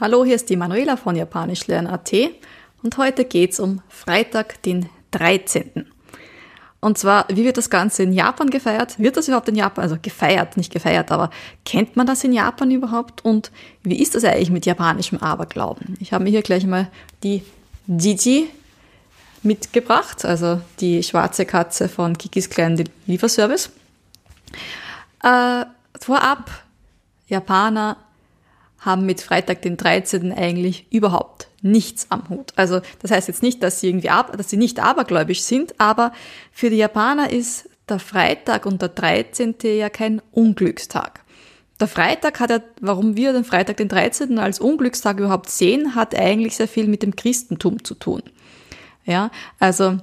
Hallo, hier ist die Manuela von Japanischlernen.at und heute geht's um Freitag, den 13. Und zwar, wie wird das Ganze in Japan gefeiert? Wird das überhaupt in Japan, also gefeiert, nicht gefeiert, aber kennt man das in Japan überhaupt? Und wie ist das eigentlich mit japanischem Aberglauben? Ich habe mir hier gleich mal die Gigi mitgebracht, also die schwarze Katze von Kikis kleinen Lieferservice. Äh, vorab, Japaner haben mit Freitag den 13. eigentlich überhaupt nichts am Hut. Also das heißt jetzt nicht, dass sie irgendwie ab, dass sie nicht abergläubisch sind, aber für die Japaner ist der Freitag und der 13. ja kein Unglückstag. Der Freitag hat ja, warum wir den Freitag den 13. als Unglückstag überhaupt sehen, hat eigentlich sehr viel mit dem Christentum zu tun. Ja, also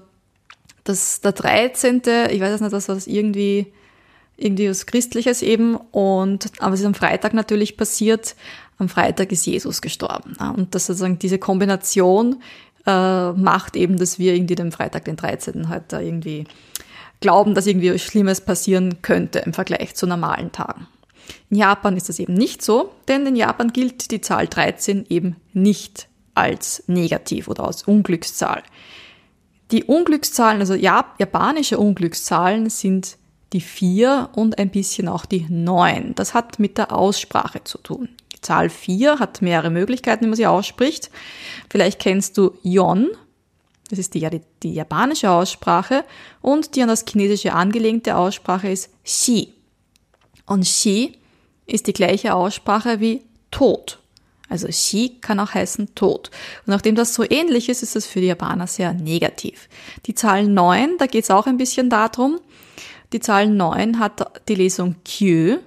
das, der 13., ich weiß jetzt nicht, das was irgendwie irgendwie was Christliches eben und aber es ist am Freitag natürlich passiert, am Freitag ist Jesus gestorben. Und das sozusagen diese Kombination äh, macht eben, dass wir irgendwie den Freitag, den 13. halt da irgendwie glauben, dass irgendwie Schlimmes passieren könnte im Vergleich zu normalen Tagen. In Japan ist das eben nicht so, denn in Japan gilt die Zahl 13 eben nicht als negativ oder als Unglückszahl. Die Unglückszahlen, also japanische Unglückszahlen sind die 4 und ein bisschen auch die 9. Das hat mit der Aussprache zu tun. Die Zahl 4 hat mehrere Möglichkeiten, wie man sie ausspricht. Vielleicht kennst du Yon, das ist die, die, japanische Aussprache, und die an das Chinesische angelehnte Aussprache ist Xi. Und Xi ist die gleiche Aussprache wie Tod. Also Xi kann auch heißen Tod. Und nachdem das so ähnlich ist, ist das für die Japaner sehr negativ. Die Zahl 9, da geht es auch ein bisschen darum. Die Zahl 9 hat die Lesung Q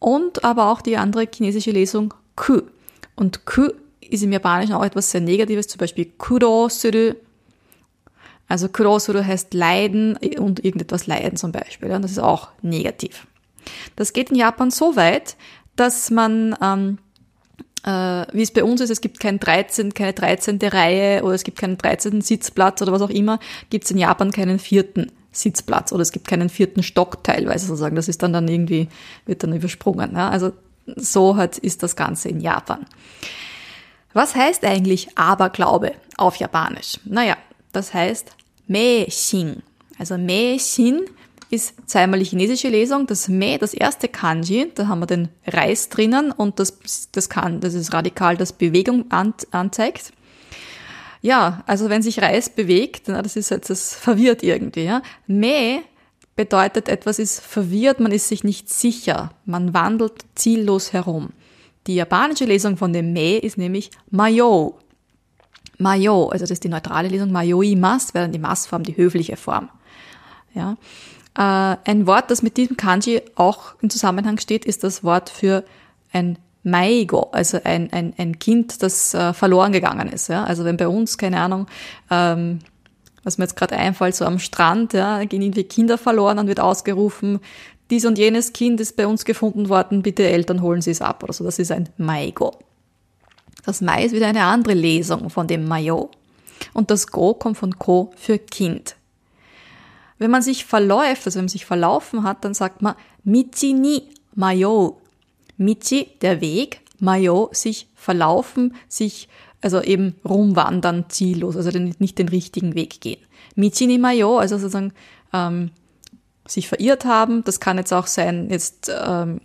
und aber auch die andere chinesische Lesung ku. Und ku ist im Japanischen auch etwas sehr Negatives, zum Beispiel kuro. Also kuro heißt leiden und irgendetwas leiden zum Beispiel. Und das ist auch negativ. Das geht in Japan so weit, dass man, ähm, äh, wie es bei uns ist, es gibt kein 13, keine 13. Reihe oder es gibt keinen 13. Sitzplatz oder was auch immer, gibt es in Japan keinen vierten Sitzplatz oder es gibt keinen vierten Stock teilweise sozusagen. Das ist dann dann irgendwie, wird dann übersprungen. Ja? Also so halt ist das Ganze in Japan. Was heißt eigentlich Aberglaube auf Japanisch? Naja, das heißt Meishin. Also Meishin ist zweimal die chinesische Lesung. Das Me, das erste Kanji, da haben wir den Reis drinnen und das, das kann, das ist radikal, das Bewegung an, anzeigt. Ja, also wenn sich Reis bewegt, na, das ist jetzt, das verwirrt irgendwie, ja. Me bedeutet, etwas ist verwirrt, man ist sich nicht sicher, man wandelt ziellos herum. Die japanische Lesung von dem Me ist nämlich Mayo. Mayo, also das ist die neutrale Lesung, Mayoi Mas, wäre dann die Massform, die höfliche Form. Ja. Äh, ein Wort, das mit diesem Kanji auch im Zusammenhang steht, ist das Wort für ein Maigo, also ein, ein, ein Kind, das äh, verloren gegangen ist. Ja? Also wenn bei uns, keine Ahnung, ähm, was mir jetzt gerade einfällt, so am Strand, ja, gehen irgendwie Kinder verloren, dann wird ausgerufen, dies und jenes Kind ist bei uns gefunden worden, bitte Eltern holen Sie es ab oder so. Das ist ein Maigo. Das Mai ist wieder eine andere Lesung von dem Mayo. Und das Go kommt von Ko für Kind. Wenn man sich verläuft, also wenn man sich verlaufen hat, dann sagt man Michi ni Mayo. Michi, der Weg, Mayo, sich verlaufen, sich also eben rumwandern, ziellos, also nicht den richtigen Weg gehen. Michi ni Mayo, also sozusagen ähm, sich verirrt haben, das kann jetzt auch sein, jetzt ähm,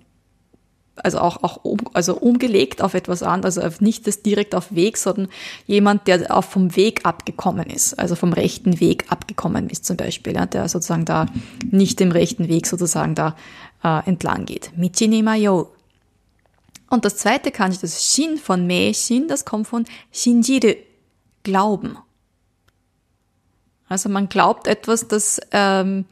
also auch, auch um, also umgelegt auf etwas anderes, also nicht das direkt auf Weg, sondern jemand, der auch vom Weg abgekommen ist, also vom rechten Weg abgekommen ist zum Beispiel, ja, der sozusagen da nicht dem rechten Weg sozusagen da äh, entlang geht. Michi ni Mayo. Und das zweite Kanji, das Shin von Meishin, das kommt von Shinjiru, Glauben. Also man glaubt etwas, das, ähm,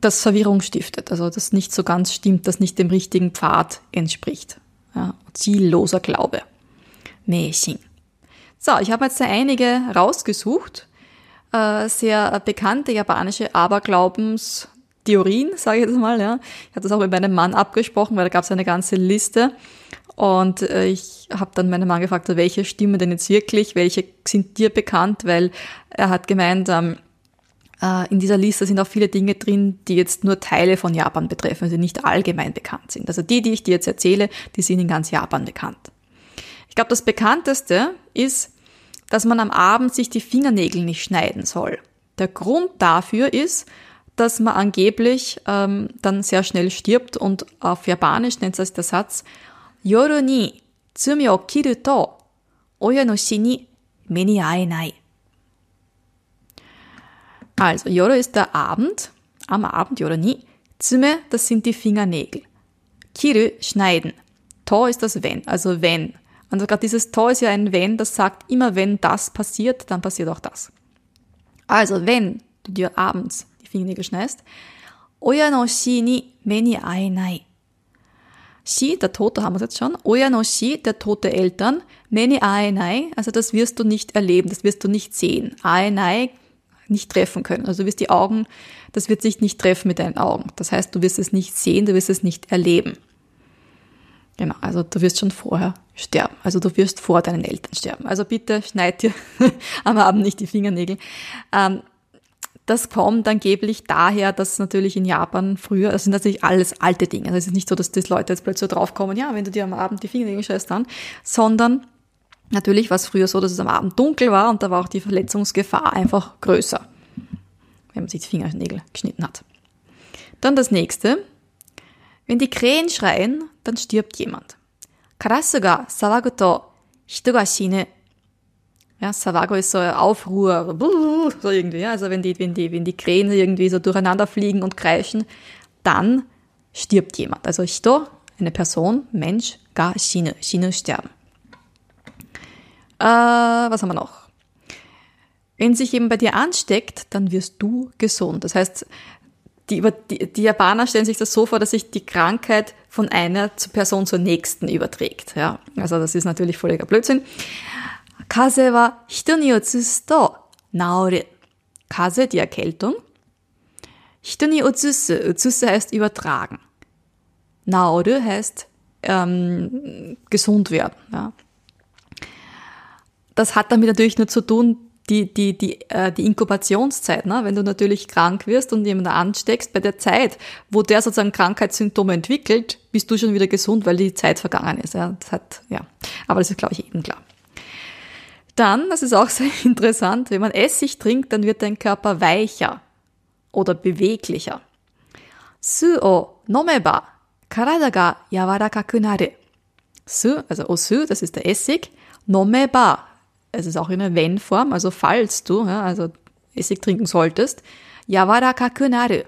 das Verwirrung stiftet, also das nicht so ganz stimmt, das nicht dem richtigen Pfad entspricht. Ja, zielloser Glaube. Meishin. So, ich habe jetzt einige rausgesucht, äh, sehr bekannte japanische Aberglaubenstheorien, sage ich jetzt mal. Ja. Ich habe das auch mit meinem Mann abgesprochen, weil da gab es eine ganze Liste. Und äh, ich habe dann meinen Mann gefragt, welche stimmen denn jetzt wirklich, welche sind dir bekannt, weil er hat gemeint, ähm, äh, in dieser Liste sind auch viele Dinge drin, die jetzt nur Teile von Japan betreffen, also nicht allgemein bekannt sind. Also die, die ich dir jetzt erzähle, die sind in ganz Japan bekannt. Ich glaube, das bekannteste ist, dass man am Abend sich die Fingernägel nicht schneiden soll. Der Grund dafür ist, dass man angeblich ähm, dann sehr schnell stirbt und auf Japanisch nennt sich der Satz Yoru ni tsumi o kiru to oya no shi ni me ni aenai. Also, Yoru ist der Abend, am Abend, Yoru ni. Tsume, das sind die Fingernägel. Kiru, schneiden. To ist das wenn, also wenn. Und gerade dieses To ist ja ein wenn, das sagt, immer wenn das passiert, dann passiert auch das. Also, wenn du dir abends die Fingernägel schneidest, Oya no shi ni me ni aenai. Shi, der Tote haben wir jetzt schon. Oya no shi, der tote Eltern. Meni aenai, also das wirst du nicht erleben, das wirst du nicht sehen. Aenai, nicht treffen können. Also du wirst die Augen, das wird sich nicht treffen mit deinen Augen. Das heißt, du wirst es nicht sehen, du wirst es nicht erleben. Genau, also du wirst schon vorher sterben. Also du wirst vor deinen Eltern sterben. Also bitte schneid dir am Abend nicht die Fingernägel. Ähm, das kommt angeblich daher, dass natürlich in Japan früher, das sind natürlich alles alte Dinge. Also es ist nicht so, dass die Leute jetzt plötzlich so draufkommen, ja, wenn du dir am Abend die Fingernägel scheißt dann, sondern natürlich war es früher so, dass es am Abend dunkel war und da war auch die Verletzungsgefahr einfach größer, wenn man sich die Fingernägel geschnitten hat. Dann das nächste. Wenn die Krähen schreien, dann stirbt jemand. Karasu ga sawagu to hito ga shine ja, Savago ist so ein Aufruhr, so irgendwie, ja. Also wenn die, wenn die, wenn die Krähen irgendwie so durcheinander fliegen und kreischen, dann stirbt jemand. Also Hito, eine Person, Mensch, ga Shine, Shine sterben. Äh, was haben wir noch? Wenn sich eben bei dir ansteckt, dann wirst du gesund. Das heißt, die, die, die Japaner stellen sich das so vor, dass sich die Krankheit von einer Person zur nächsten überträgt. Ja, also das ist natürlich völliger Blödsinn. 風は人に移すと治る。風, die Erkältung. 人に移す、移す heißt übertragen. 治る heißt ähm, gesund werden. Ja. Das hat damit natürlich nur zu tun, die, die, die, äh, die Inkubationszeit, ne? wenn du natürlich krank wirst und jemanden ansteckst, bei der Zeit, wo der sozusagen Krankheitssymptome entwickelt, bist du schon wieder gesund, weil die Zeit vergangen ist. Ja, das hat, ja. Aber das ist, glaube ich, eben klar. Dann, das ist auch sehr interessant, wenn man Essig trinkt, dann wird dein Körper weicher oder beweglicher. Su o nomeba karada ga yawarakaku naru. Su, also osu, das ist der Essig. Nomeba, es ist auch in der Wenn-Form, also falls du, ja, also Essig trinken solltest. Yawarakaku naru.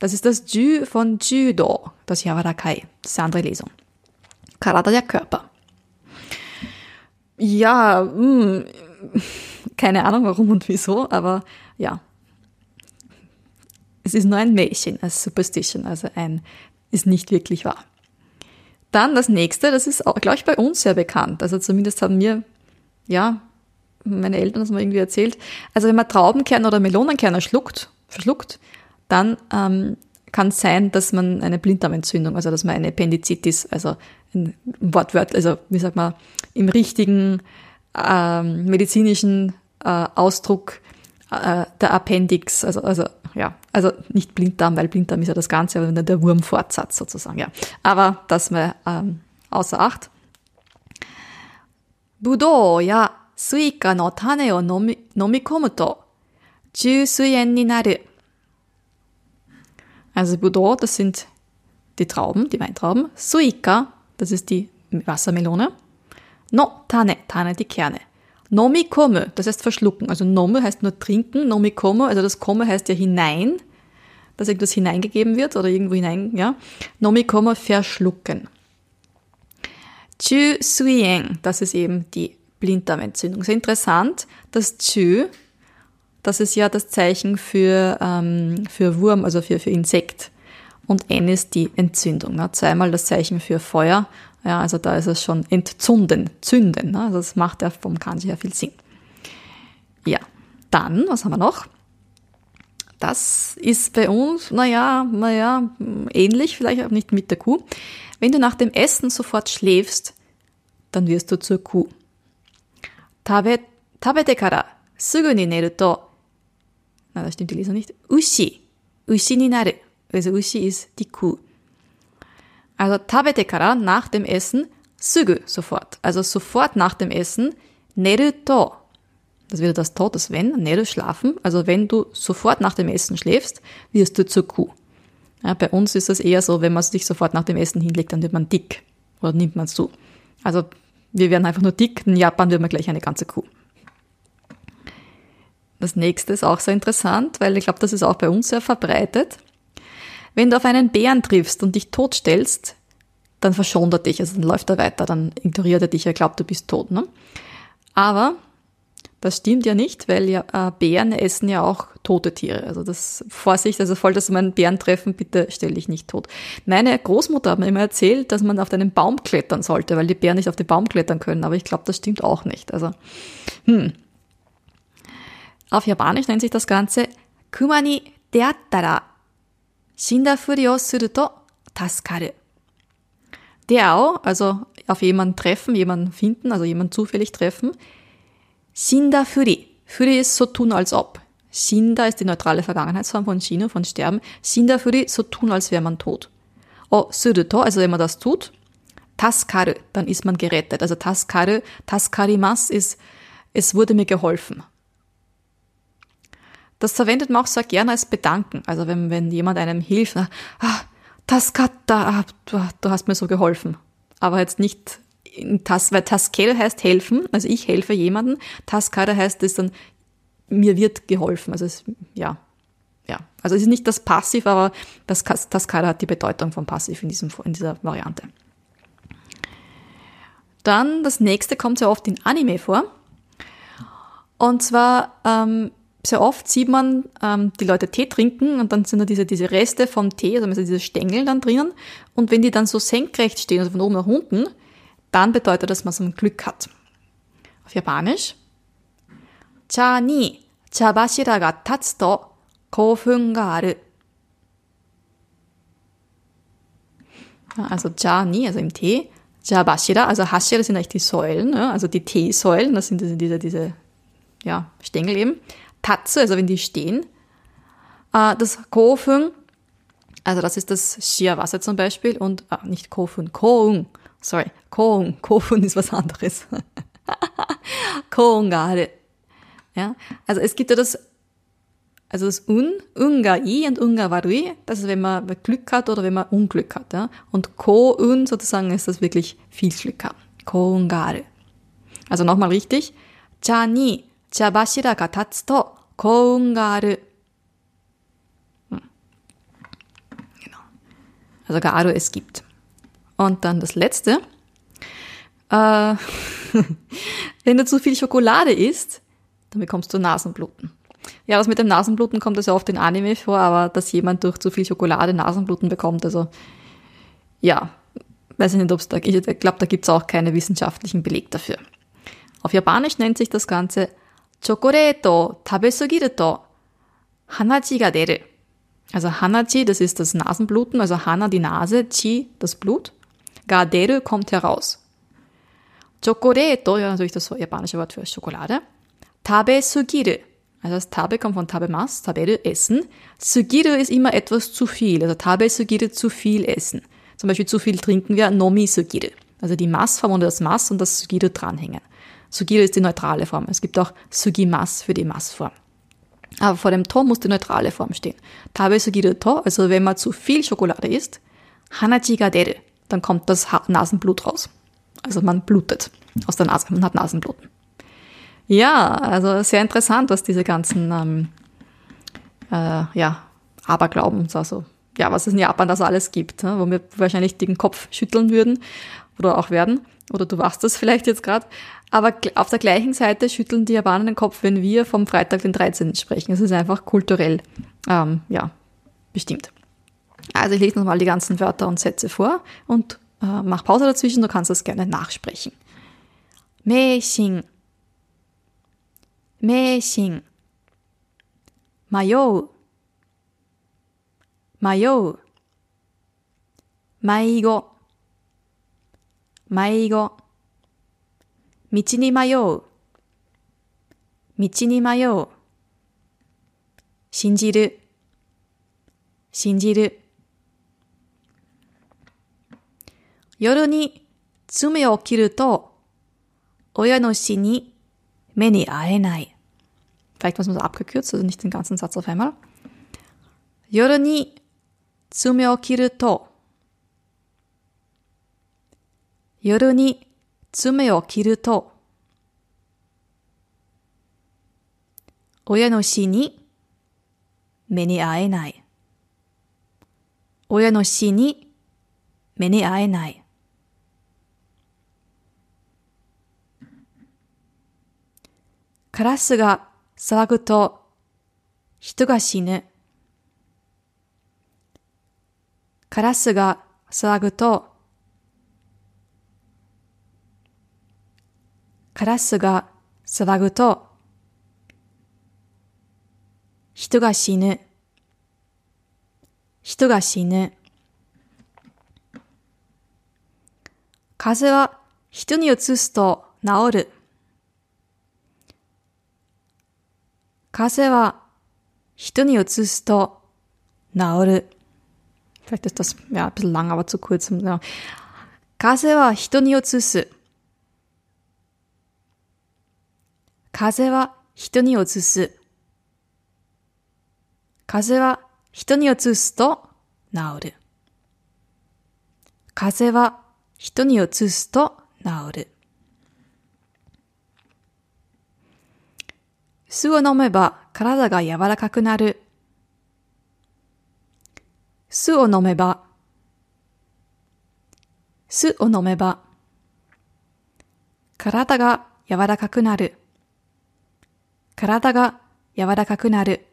Das ist das Ju von Judo, das Yawarakai, das ist die andere Lesung. Karada, der Körper. Ja, mh, hm, keine Ahnung warum und wieso, aber ja. Es ist nur ein Märchen, als Superstition, also ein, ist nicht wirklich wahr. Dann das nächste, das ist auch, glaube ich, bei uns sehr bekannt. Also zumindest haben mir, ja, meine Eltern das mal irgendwie erzählt. Also wenn man Traubenkerne oder Melonenkerne schluckt, verschluckt, dann ähm, kann es sein, dass man eine Blinddarmentzündung, also dass man eine Appendizitis, also Wortwort, also wie sagt man, im richtigen ähm, medizinischen äh, Ausdruck äh, der Appendix, also, also ja, also nicht Blinddarm, weil Blinddarm ist ja das Ganze, aber der Wurmfortsatz sozusagen, ja. Aber das mal ähm, außer Acht. Budo ja Suika no Tane o nomikomu to Jusuyen ni naru. Also Budo, das sind die Trauben, die Weintrauben. Suika, das ist die Wassermelone. No, Tane, Tane, die Kerne. Nomikomo, das heißt verschlucken. Also Nome heißt nur trinken, Nomikomo, also das Komme heißt ja hinein, dass irgendwas hineingegeben wird oder irgendwo hinein, ja. Nomikomo, verschlucken. Chu Suyen, das ist eben die Blinddarmentzündung. Sehr interessant, das Chu, das ist ja das Zeichen für, ähm, für Wurm, also für, für Insekt. Und N ist die Entzündung. Ne? Zweimal das Zeichen für Feuer ja, also da ist es schon entzunden, zünden. Ne? Also das macht ja vom Kanji her viel Sinn. Ja, dann, was haben wir noch? Das ist bei uns, naja, naja, ähnlich, vielleicht auch nicht mit der Kuh. Wenn du nach dem Essen sofort schläfst, dann wirst du zur Kuh. Tabe, tabete kara sugu ni neru to, na, das stimmt die Lesung nicht, ushi, ushi ni naru. Also ushi ist die Kuh. Also tabete nach dem Essen, Sugu, sofort. Also sofort nach dem Essen. Neru to. Das wäre das to, das wenn. Neru, schlafen. Also wenn du sofort nach dem Essen schläfst, wirst du zur Kuh. Ja, bei uns ist es eher so, wenn man sich sofort nach dem Essen hinlegt, dann wird man dick. Oder nimmt man zu. Also wir werden einfach nur dick. In Japan wird man gleich eine ganze Kuh. Das nächste ist auch sehr interessant, weil ich glaube, das ist auch bei uns sehr verbreitet. Wenn du auf einen Bären triffst und dich totstellst, dann verschont er dich, also dann läuft er weiter, dann ignoriert er dich, er glaubt, du bist tot. Ne? Aber das stimmt ja nicht, weil ja äh, Bären essen ja auch tote Tiere. Also das Vorsicht, also voll, dass einen Bären treffen, bitte stell dich nicht tot. Meine Großmutter hat mir immer erzählt, dass man auf einen Baum klettern sollte, weil die Bären nicht auf den Baum klettern können. Aber ich glaube, das stimmt auch nicht. Also hm, auf Japanisch nennt sich das Ganze Kumani deattara shinda furi o suru to tasukaru. Deao, also auf jemanden treffen, jemanden finden, also jemanden zufällig treffen. Shinda furi. Furi ist so tun als ob. Shinda ist die neutrale Vergangenheitsform von Shino, von sterben. Shinda furi, so tun als wäre man tot. O suru to, also wenn man das tut. Taskaru, dann ist man gerettet. Also taskaru, taskarimas ist, es wurde mir geholfen. Das verwendet man auch sehr gerne als Bedanken. Also wenn, wenn jemand einem hilft, ah, das da, du, du hast mir so geholfen. Aber jetzt nicht das, weil Taskel heißt helfen, also ich helfe jemanden. Taskada heißt es dann, mir wird geholfen. Also es, ja, ja. Also es ist nicht das Passiv, aber das Taskada hat die Bedeutung von Passiv in, diesem, in dieser Variante. Dann das nächste kommt sehr oft in Anime vor. Und zwar ähm, sehr oft sieht man ähm, die Leute Tee trinken und dann sind da diese, diese Reste vom Tee, also diese Stängel dann drinnen. Und wenn die dann so senkrecht stehen, also von oben nach unten, dann bedeutet das, dass man so ein Glück hat. Auf Japanisch. Cha ni chabashira ga tatsu to koufun ga aru. Also Cha ni, also im Tee. Chabashira, also Hashira sind eigentlich die Säulen, also die Teesäulen, das sind diese, diese, diese ja, Stängel eben. Tatze, also wenn die stehen. Äh, das Kofung, also das ist das Skiawasser zum Beispiel und ah, nicht Kofun, Koung, sorry, Koung, Kofun ist was anderes. Koungare. Ja, also es gibt ja das, also das Un, Ungai und Ungawarui, das ist, wenn man Glück hat oder wenn man Unglück hat. Ja? Und Ko-Un sozusagen ist das wirklich viel Glück haben. Koungare. Also nochmal richtig. Cha ni 茶柱が立つと幸運がある。Hm. Genau. Also Garo es gibt. Und dann das letzte. Äh, wenn du zu viel Schokolade isst, dann bekommst du Nasenbluten. Ja, das mit dem Nasenbluten kommt also oft in Anime vor, aber dass jemand durch zu viel Schokolade Nasenbluten bekommt, also ja, weiß ich nicht, ob es da, ich glaube, da gibt es auch keinen wissenschaftlichen Beleg dafür. Auf Japanisch nennt sich das Ganze チョコレートを食べすぎると鼻血が出る。Also Hanachi, das ist das Nasenbluten, also Hana die Nase, Chi das Blut. Gaderu kommt heraus. Chocoreto, ja natürlich das japanische Wort für Schokolade. Tabe sugiru, also das Tabe kommt von Tabemas, Taberu, Essen. Sugiru ist immer etwas zu viel, also Tabe sugiru, zu viel essen. Zum Beispiel zu viel trinken wir, Nomi sugiru. Also die Massform und das Mass und das Sugiru dranhängen. Sugiro ist die neutrale Form. Es gibt auch Sugimas für die Massform. Aber vor dem To muss die neutrale Form stehen. Tabe Sugiro To, also wenn man zu viel Schokolade isst, Hanachi ga dann kommt das Nasenblut raus. Also man blutet aus der Nase, man hat Nasenbluten. Ja, also sehr interessant, was diese ganzen ähm, äh, ja, Aberglauben, also ja, was es in Japan da so alles gibt, ne, wo wir wahrscheinlich den Kopf schütteln würden oder auch werden. Oder du wachst das vielleicht jetzt gerade. Aber auf der gleichen Seite schütteln die Japaner den Kopf, wenn wir vom Freitag den 13. sprechen. Es ist einfach kulturell, ähm, ja, bestimmt. Also ich lese nochmal die ganzen Wörter und Sätze vor und äh, mach Pause dazwischen, du kannst das gerne nachsprechen. Meishin. Meishin. Mayou. Mayou. Maigo. Maigo. 道に迷う。道に迷う。信じる。信じる。夜に爪を切ると、親の死に目に会えない。Vielleicht was man so abgekürzt, also nicht den ganzen Satz auf einmal. 夜に爪を切ると、夜に爪を切ると、親の死に目に会えない。親の死に目に会えない。カラスが騒ぐと人が死ぬ。カラスが騒ぐとカラスが騒ぐと人が死ぬ。人が死ぬ。風邪は人に移すと治る。風邪は人に移すと治る。Vielleicht ist das ja ein bisschen lang, aber zu kurz. Ja. 風は人に移す。風は人に移す。風は人に移すと治る。風は人に移すと治る。酢を飲めば体が柔らかくなる。酢を飲めば、酢を飲めば、体が柔らかくなる。体が柔らかくなる。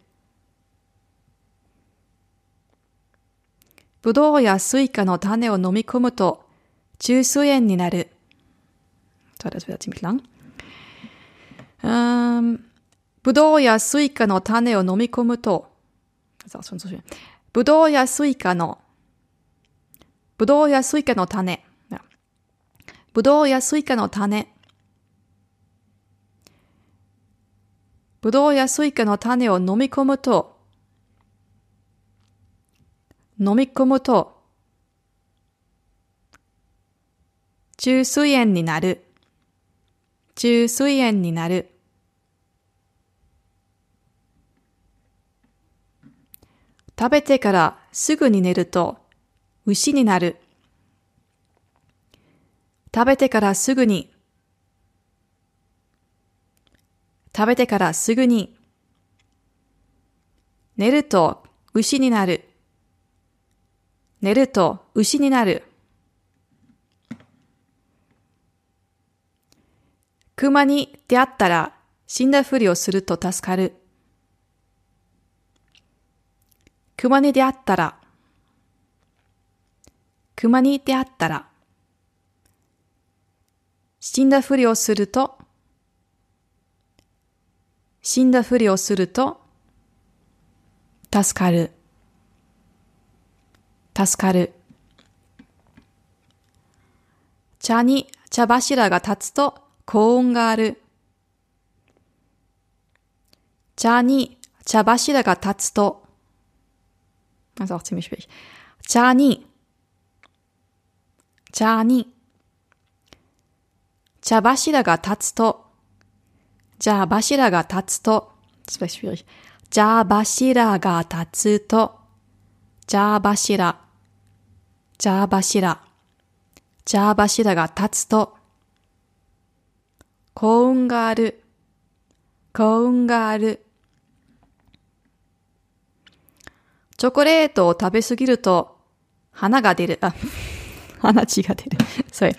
ぶどうやスイカの種を飲み込むと中枢炎になる。So, das wird ziemlich lang. Ähm, ぶどうやスイカの種を飲み込むと、ぶどうやスイカの、ぶどうやスイカの種、ぶどうやスイカの種、ぶどうやスイカの種を飲み込むと、飲み込むと、中水炎になる、中水炎になる。食べてからすぐに寝ると牛になる。食べてからすぐに食べてからすぐに寝ると牛になる。寝ると牛になる。熊に出会ったら死んだふりをすると助かる。熊に出会ったら、熊に出会ったら、死んだふりをすると、死んだふりをすると、助かる、助かる。茶に茶柱が立つと幸運がある。茶に茶柱が立つと Das ist auch ziemlich schwierig. じゃあ柱が立つと、じゃあ柱が立つと、じゃあ柱、じゃあ柱、じゃあ柱が立つと、幸運がある、幸運がある。チョコレートを食べすぎると、花が出る。あ、花血が出る。それ。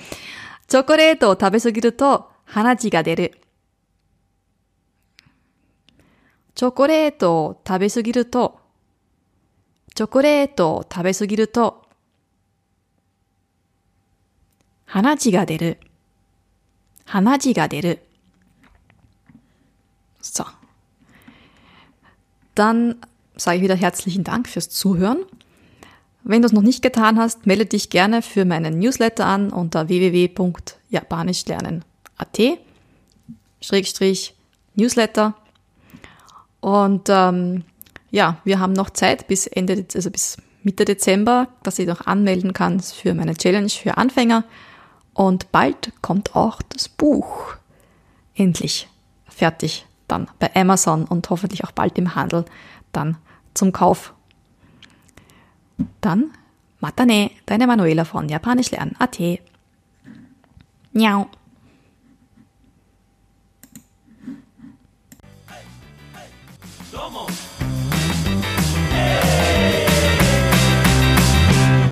チョコレートを食べすぎると、花血が出る。チョコレートを食べすぎると、チョコレートを食べすぎると、鼻血が出る。鼻血が出る。So. Dann sage ich wieder herzlichen Dank fürs Zuhören. Wenn du es noch nicht getan hast, melde dich gerne für meinen Newsletter an unter www.japanischlernen.at Schrägstrich Newsletter. Und ähm, ja, wir haben noch Zeit bis Ende, also bis Mitte Dezember, dass ich noch anmelden kann für meine Challenge für Anfänger. Und bald kommt auch das Buch endlich fertig dann bei Amazon und hoffentlich auch bald im Handel dann zum Kauf. Dann Matane, deine Manuela von Japanisch lernen.at. Miau.